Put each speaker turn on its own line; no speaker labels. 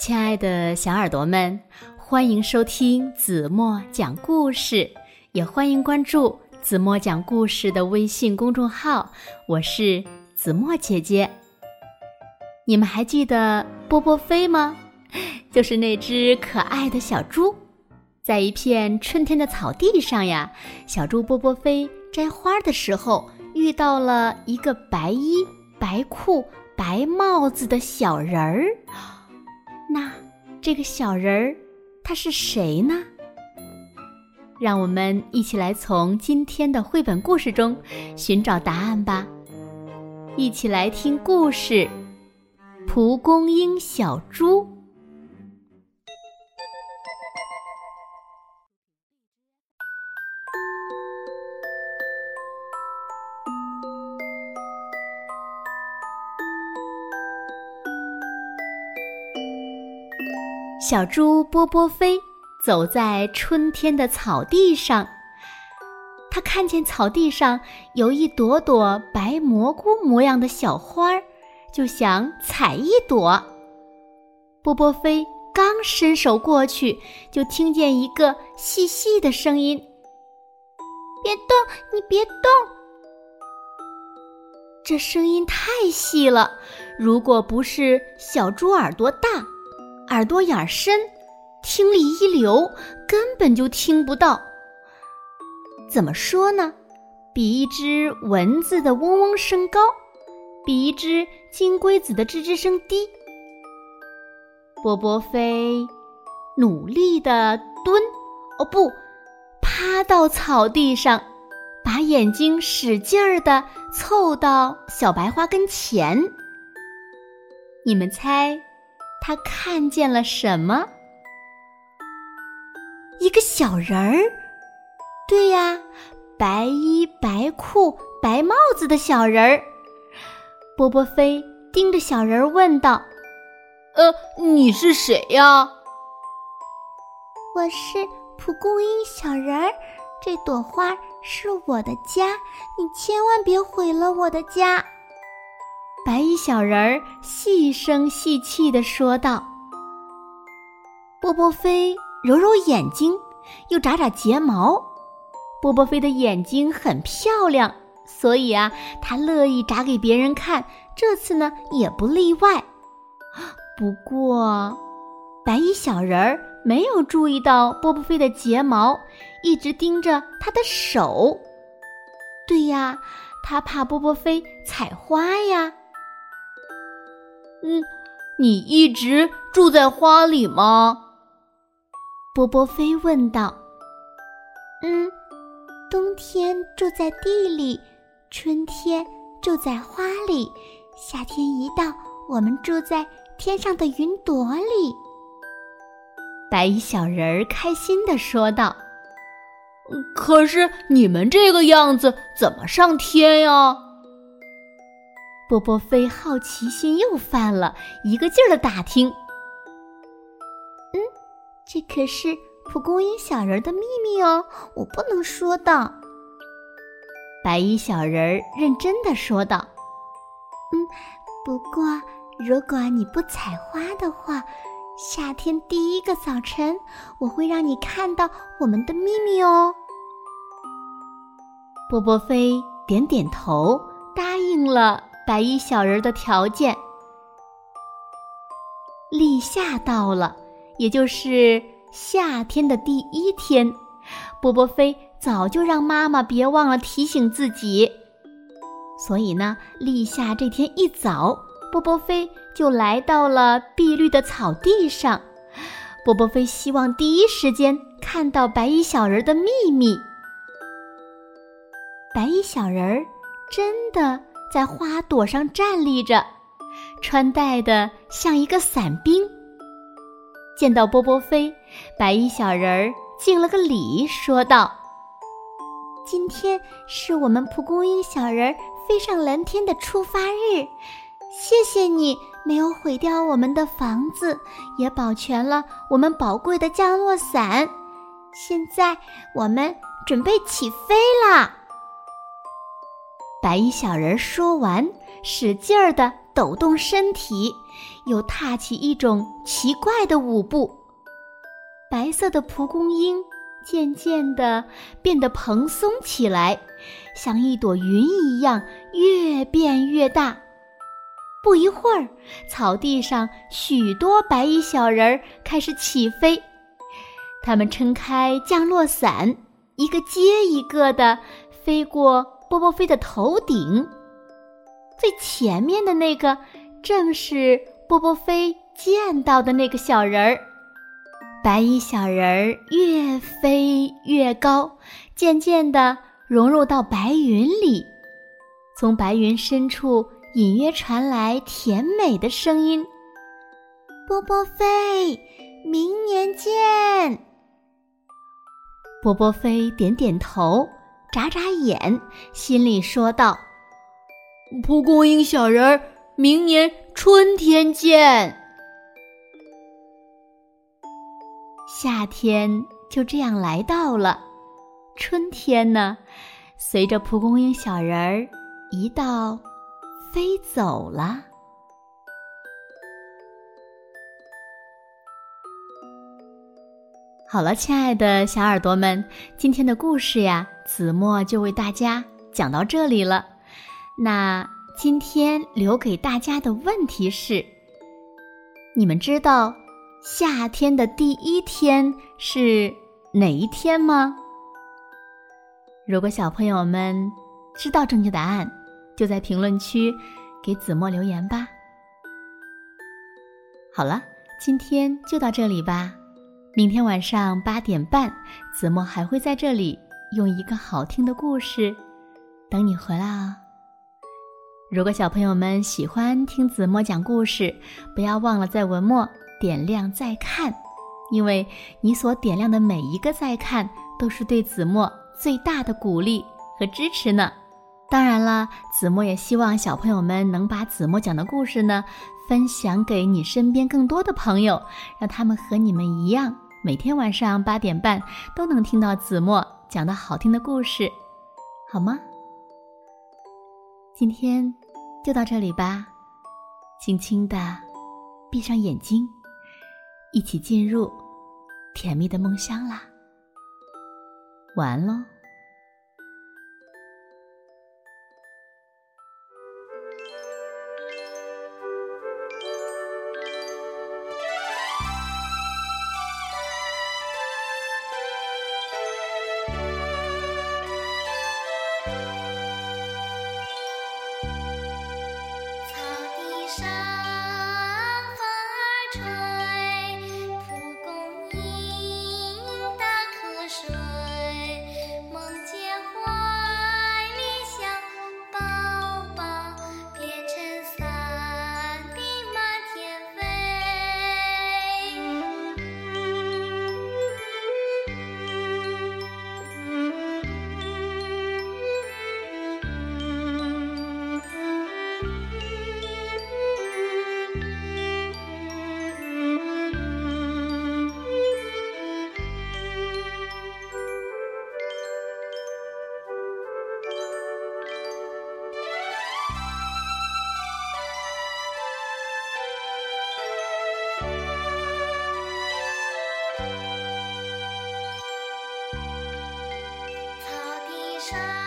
亲爱的小耳朵们，欢迎收听子墨讲故事，也欢迎关注子墨讲故事的微信公众号。我是子墨姐姐。你们还记得波波飞吗？就是那只可爱的小猪。在一片春天的草地上呀，小猪波波飞摘花的时候，遇到了一个白衣、白裤、白帽子的小人儿。这个小人儿他是谁呢？让我们一起来从今天的绘本故事中寻找答案吧！一起来听故事《蒲公英小猪》。小猪波波飞走在春天的草地上，他看见草地上有一朵朵白蘑菇模样的小花儿，就想采一朵。波波飞刚伸手过去，就听见一个细细的声音：“
别动，你别动！”
这声音太细了，如果不是小猪耳朵大。耳朵眼深，听力一流，根本就听不到。怎么说呢？比一只蚊子的嗡嗡声高，比一只金龟子的吱吱声低。波波飞努力的蹲，哦不，趴到草地上，把眼睛使劲儿的凑到小白花跟前。你们猜？他看见了什么？一个小人儿。对呀，白衣白裤白帽子的小人儿。波波飞盯着小人儿问道：“
呃，你是谁呀？”“
我是蒲公英小人儿，这朵花是我的家，你千万别毁了我的家。”
白衣小人儿细声细气地说道：“波波飞揉揉眼睛，又眨眨睫毛。波波飞的眼睛很漂亮，所以啊，他乐意眨给别人看。这次呢，也不例外。不过，白衣小人儿没有注意到波波飞的睫毛，一直盯着他的手。对呀，他怕波波飞采花呀。”
嗯，你一直住在花里吗？
波波飞问道。
嗯，冬天住在地里，春天住在花里，夏天一到，我们住在天上的云朵里。
白衣小人儿开心地说道。
可是你们这个样子怎么上天呀？
波波飞好奇心又犯了，一个劲儿的打听。
嗯，这可是蒲公英小人的秘密哦，我不能说的。
白衣小人认真的说道：“
嗯，不过如果你不采花的话，夏天第一个早晨，我会让你看到我们的秘密哦。”
波波飞点点头，答应了。白衣小人的条件，立夏到了，也就是夏天的第一天。波波飞早就让妈妈别忘了提醒自己，所以呢，立夏这天一早，波波飞就来到了碧绿的草地上。波波飞希望第一时间看到白衣小人的秘密。白衣小人儿真的。在花朵上站立着，穿戴的像一个伞兵。见到波波飞，白衣小人儿敬了个礼，说道：“
今天是我们蒲公英小人飞上蓝天的出发日，谢谢你没有毁掉我们的房子，也保全了我们宝贵的降落伞。现在我们准备起飞了。”
白衣小人说完，使劲儿地
抖动身体，又踏起一种奇怪的舞步。白色的蒲公英渐渐地变得蓬松起来，像一朵云一样，越变越大。不一会儿，草地上许多白衣小人儿开始起飞，他们撑开降落伞，一个接一个的飞过波波飞的头顶。最前面的那个，正是波波飞见到的那个小人儿。白衣小人儿越飞越高，渐渐地融入到白云里。从白云深处隐约传来甜美的声音：“波波飞，明年见。”波波飞点点头，眨眨眼，心里说道：“
蒲公英小人儿，明年春天见。”
夏天就这样来到了，春天呢，随着蒲公英小人儿一道飞走了。好了，亲爱的小耳朵们，今天的故事呀，子墨就为大家讲到这里了。那今天留给大家的问题是：你们知道？夏天的第一天是哪一天吗？如果小朋友们知道正确答案，就在评论区给子墨留言吧。好了，今天就到这里吧。明天晚上八点半，子墨还会在这里用一个好听的故事等你回来哦。如果小朋友们喜欢听子墨讲故事，不要忘了在文末。点亮再看，因为你所点亮的每一个再看，都是对子墨最大的鼓励和支持呢。当然了，子墨也希望小朋友们能把子墨讲的故事呢，分享给你身边更多的朋友，让他们和你们一样，每天晚上八点半都能听到子墨讲的好听的故事，好吗？今天就到这里吧，轻轻的闭上眼睛。一起进入甜蜜的梦乡啦！晚安喽。上。shine.